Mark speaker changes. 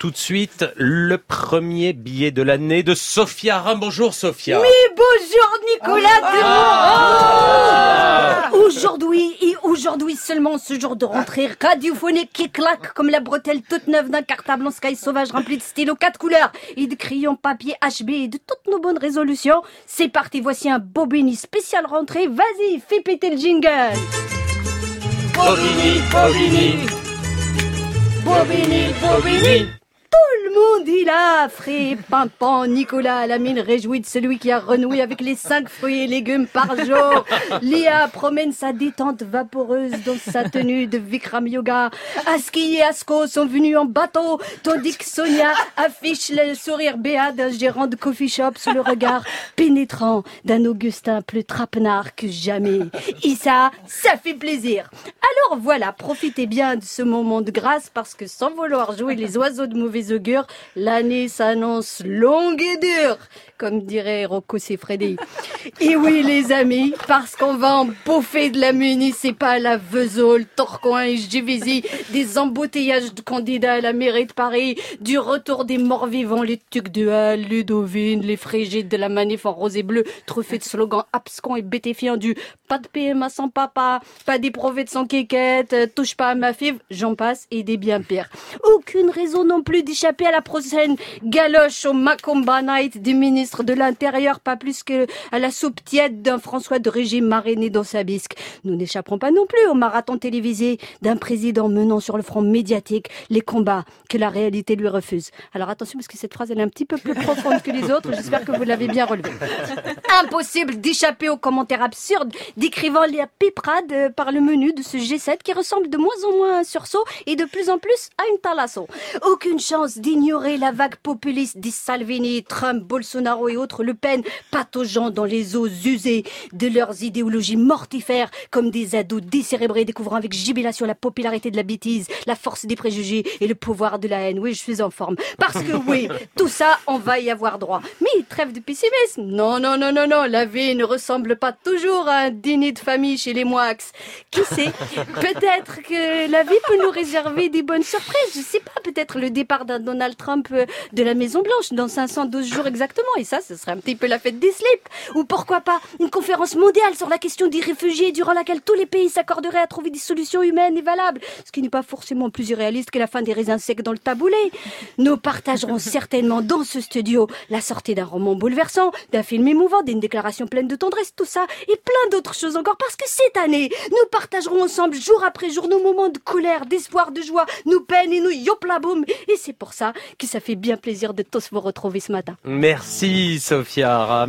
Speaker 1: tout de suite le premier billet de l'année de Sophia Ram. Bonjour Sophia.
Speaker 2: Oui, bonjour Nicolas
Speaker 1: Ah.
Speaker 2: Aujourd'hui et aujourd'hui seulement ce jour de rentrée radiophonique qui claque comme la bretelle toute neuve d'un cartable en sky sauvage rempli de stylos quatre couleurs et de crayons papier HB et de toutes nos bonnes résolutions. C'est parti, voici un Bobini spécial rentrée. Vas-y, fais péter le jingle.
Speaker 1: Bobini, Bobini.
Speaker 2: Bobini, Bobini. Monde il a frais, pimpant, Nicolas, la mine réjouie de celui qui a renoué avec les cinq fruits et légumes par jour. Léa promène sa détente vaporeuse dans sa tenue de Vikram Yoga. Aski et Asko sont venus en bateau, tandis que Sonia affiche le sourire béat d'un gérant de coffee shop sous le regard pénétrant d'un Augustin plus trapenard que jamais. Ça, ça fait plaisir. Alors voilà, profitez bien de ce moment de grâce parce que sans vouloir jouer les oiseaux de mauvais augure, l'année s'annonce longue et dure, comme dirait Rocco Siffredi. Et oui les amis, parce qu'on va en bouffer de la municipale à Vesoul, Tourcoing et des embouteillages de candidats à la mairie de Paris, du retour des morts vivants, les tucs de Halle, Ludovine, les frigides de la manif en rose et bleu, truffés de slogans abscons et bétéfiants du pas de PMA sans papa, pas d'éprouvé de sans quéquette, touche pas à ma fibre, j'en passe et des bien pires. Aucune raison non plus d'échapper à la prochaine galoche au Macomba Night du ministre de l'Intérieur, pas plus que à la soupe tiède d'un François de régime mariné dans sa bisque. Nous n'échapperons pas non plus au marathon télévisé d'un président menant sur le front médiatique les combats que la réalité lui refuse. Alors attention parce que cette phrase elle est un petit peu plus profonde que les autres, j'espère que vous l'avez bien relevée. Impossible d'échapper aux commentaires absurdes décrivant les piprades euh, par le menu de ce G7 qui ressemble de moins en moins à un sursaut et de plus en plus à une thalasso. Aucune chance d'ignorer la vague populiste des Salvini, Trump, Bolsonaro et autres Le Pen, pataugeant dans les eaux usées de leurs idéologies mortifères comme des ados décérébrés découvrant avec jubilation la popularité de la bêtise, la force des préjugés et le pouvoir de la haine. Oui, je suis en forme. Parce que oui, tout ça, on va y avoir droit. Mais trêve de pessimisme. Non, non, non, non, non, la vie ne ressemble pas toujours à un dîner de famille chez les Moix. Qui sait Peut-être que la vie peut nous réserver des bonnes surprises. Je sais pas, peut-être le départ d'un Donald Trump euh, de la Maison Blanche dans 512 jours exactement. Et ça, ce serait un petit peu la fête des slips. Ou pourquoi pas une conférence mondiale sur la question des réfugiés durant laquelle tous les pays s'accorderaient à trouver des solutions humaines et valables. Ce qui n'est pas forcément plus irréaliste que la fin des raisins secs dans le taboulé. Nous partagerons certainement dans ce studio la sortie d'un roman bouleversant, d'un film émouvant, d'une déclaration pleine de tendresse, tout ça et plein d'autres choses encore parce que cette année, nous partagerons ensemble jour après jour nos moments de colère, d'espoir, de joie, nos peines et nos yoplaboum. Et c'est pour ça que ça fait bien plaisir de tous vous retrouver ce matin.
Speaker 1: Merci Sophia.